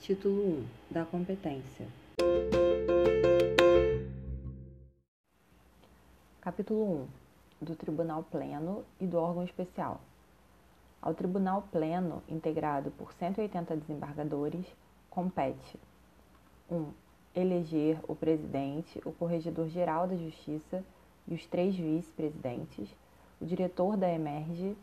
Título 1 da competência. Capítulo 1 do Tribunal Pleno e do órgão especial. Ao Tribunal Pleno, integrado por 180 desembargadores, compete 1. Eleger o presidente, o corregedor-geral da Justiça e os três vice-presidentes, o diretor da Emerge,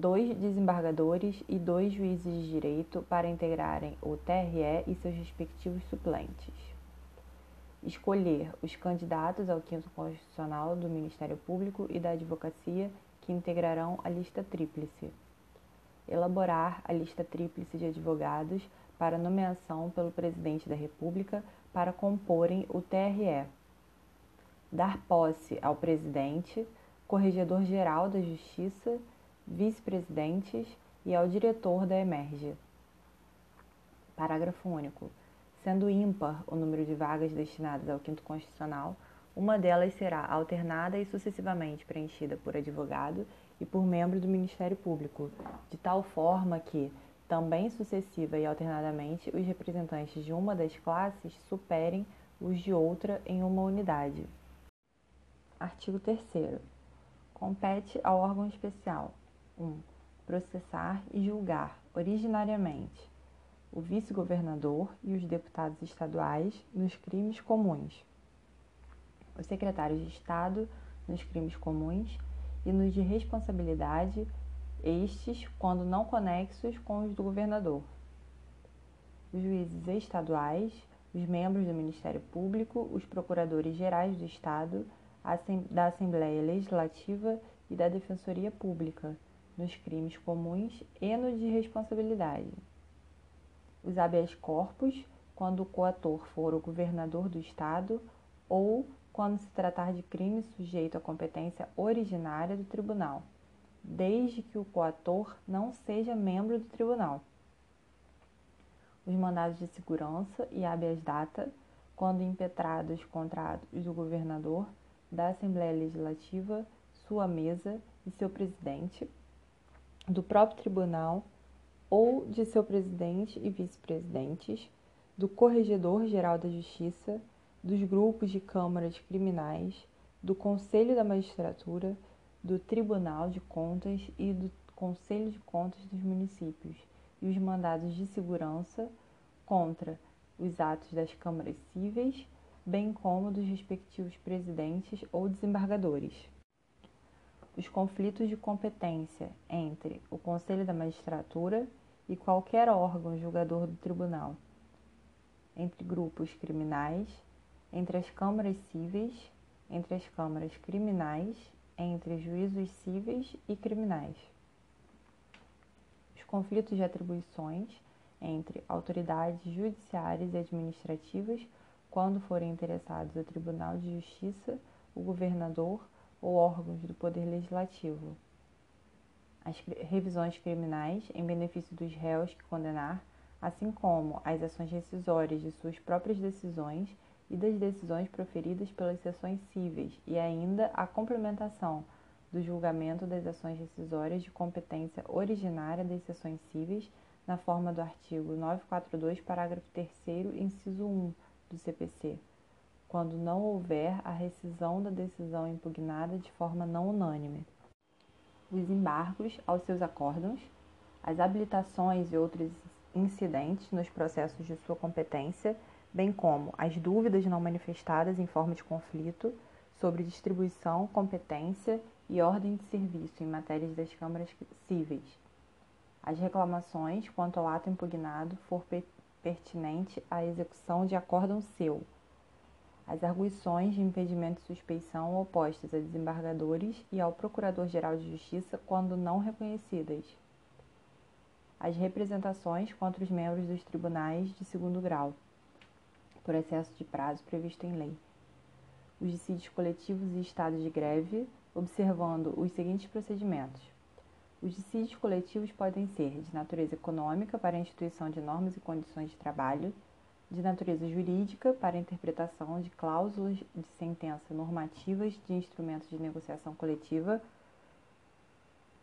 dois desembargadores e dois juízes de direito para integrarem o TRE e seus respectivos suplentes. Escolher os candidatos ao quinto constitucional do Ministério Público e da Advocacia que integrarão a lista tríplice. Elaborar a lista tríplice de advogados para nomeação pelo Presidente da República para comporem o TRE. Dar posse ao Presidente, Corregedor-Geral da Justiça vice-presidentes e ao diretor da Emerge. Parágrafo único. Sendo ímpar o número de vagas destinadas ao quinto constitucional, uma delas será alternada e sucessivamente preenchida por advogado e por membro do Ministério Público, de tal forma que, também sucessiva e alternadamente, os representantes de uma das classes superem os de outra em uma unidade. Artigo 3 Compete ao órgão especial 1. Processar e julgar, originariamente, o vice-governador e os deputados estaduais nos crimes comuns, os secretários de Estado nos crimes comuns e nos de responsabilidade, estes quando não conexos com os do governador, os juízes estaduais, os membros do Ministério Público, os procuradores gerais do Estado, da Assembleia Legislativa e da Defensoria Pública nos crimes comuns e no de responsabilidade. Os habeas corpus, quando o coator for o governador do Estado ou quando se tratar de crime sujeito à competência originária do tribunal, desde que o coator não seja membro do tribunal. Os mandados de segurança e habeas data, quando impetrados contra do governador, da Assembleia Legislativa, sua mesa e seu presidente, do próprio tribunal ou de seu presidente e vice-presidentes, do Corregedor-Geral da Justiça, dos grupos de câmaras criminais, do Conselho da Magistratura, do Tribunal de Contas e do Conselho de Contas dos municípios, e os mandados de segurança contra os atos das câmaras cíveis, bem como dos respectivos presidentes ou desembargadores os conflitos de competência entre o Conselho da Magistratura e qualquer órgão julgador do tribunal, entre grupos criminais, entre as câmaras cíveis, entre as câmaras criminais, entre juízos cíveis e criminais. Os conflitos de atribuições entre autoridades judiciárias e administrativas, quando forem interessados o Tribunal de Justiça, o governador ou órgãos do Poder Legislativo. As revisões criminais em benefício dos réus que condenar, assim como as ações rescisórias de suas próprias decisões e das decisões proferidas pelas sessões cíveis, e ainda a complementação do julgamento das ações rescisórias de competência originária das sessões cíveis, na forma do artigo 942, parágrafo 3, inciso 1 do CPC quando não houver a rescisão da decisão impugnada de forma não unânime. Os embargos aos seus acórdãos, as habilitações e outros incidentes nos processos de sua competência, bem como as dúvidas não manifestadas em forma de conflito sobre distribuição, competência e ordem de serviço em matérias das câmaras cíveis. As reclamações quanto ao ato impugnado for pertinente à execução de acórdão seu as arguições de impedimento e suspeição opostas a desembargadores e ao Procurador-Geral de Justiça quando não reconhecidas, as representações contra os membros dos tribunais de segundo grau, por excesso de prazo previsto em lei, os dissídios coletivos e estados de greve, observando os seguintes procedimentos. Os dissídios coletivos podem ser de natureza econômica para a instituição de normas e condições de trabalho, de natureza jurídica para interpretação de cláusulas de sentença normativas de instrumentos de negociação coletiva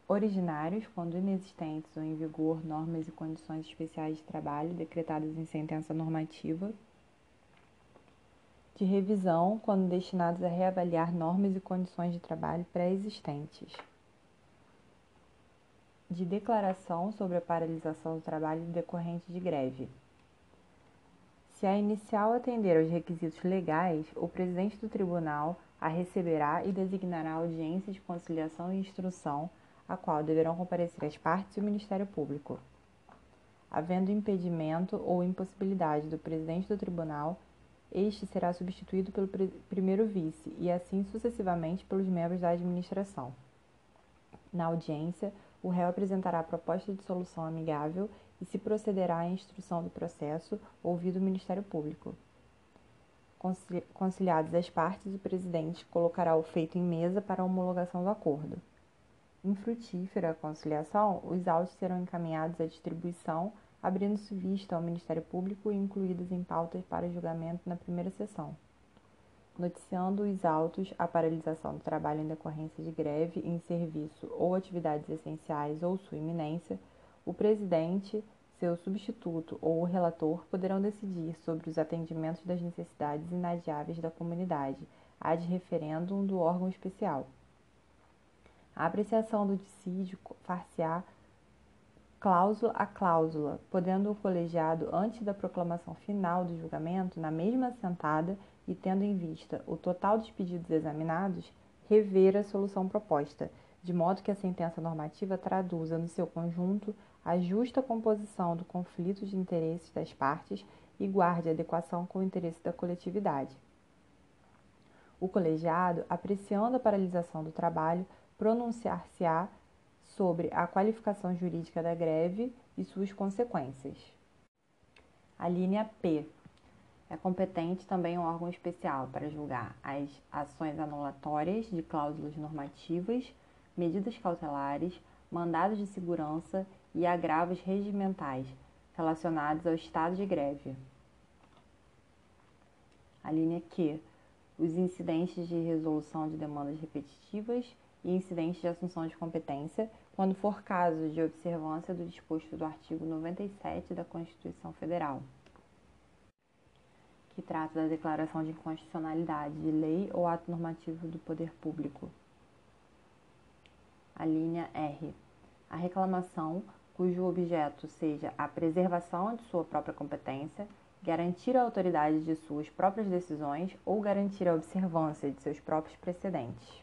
originários, quando inexistentes ou em vigor normas e condições especiais de trabalho decretadas em sentença normativa, de revisão, quando destinados a reavaliar normas e condições de trabalho pré-existentes, de declaração sobre a paralisação do trabalho decorrente de greve. Se a inicial atender aos requisitos legais, o presidente do tribunal a receberá e designará audiência de conciliação e instrução, a qual deverão comparecer as partes e o Ministério Público. Havendo impedimento ou impossibilidade do presidente do tribunal, este será substituído pelo primeiro vice e assim sucessivamente pelos membros da administração. Na audiência, o réu apresentará a proposta de solução amigável e se procederá à instrução do processo, ouvido o Ministério Público conciliadas as partes, o presidente colocará o feito em mesa para a homologação do acordo. Infrutífera a conciliação, os autos serão encaminhados à distribuição, abrindo-se vista ao Ministério Público e incluídos em pautas para julgamento na primeira sessão. Noticiando os autos a paralisação do trabalho em decorrência de greve em serviço ou atividades essenciais ou sua iminência, o presidente seu substituto ou o relator poderão decidir sobre os atendimentos das necessidades inadiáveis da comunidade, ad referendum do órgão especial. A apreciação do dissídio far-se-á cláusula a cláusula, podendo o colegiado, antes da proclamação final do julgamento, na mesma assentada e tendo em vista o total dos pedidos examinados, rever a solução proposta, de modo que a sentença normativa traduza no seu conjunto a justa composição do conflito de interesses das partes e guarde adequação com o interesse da coletividade. O colegiado, apreciando a paralisação do trabalho, pronunciar-se-á sobre a qualificação jurídica da greve e suas consequências. A linha P é competente também um órgão especial para julgar as ações anulatórias de cláusulas normativas, medidas cautelares, mandados de segurança e agravos regimentais relacionados ao estado de greve. A linha Q. Os incidentes de resolução de demandas repetitivas e incidentes de assunção de competência, quando for caso de observância do disposto do artigo 97 da Constituição Federal, que trata da declaração de inconstitucionalidade de lei ou ato normativo do poder público. A linha R. A reclamação cujo objeto seja a preservação de sua própria competência, garantir a autoridade de suas próprias decisões ou garantir a observância de seus próprios precedentes.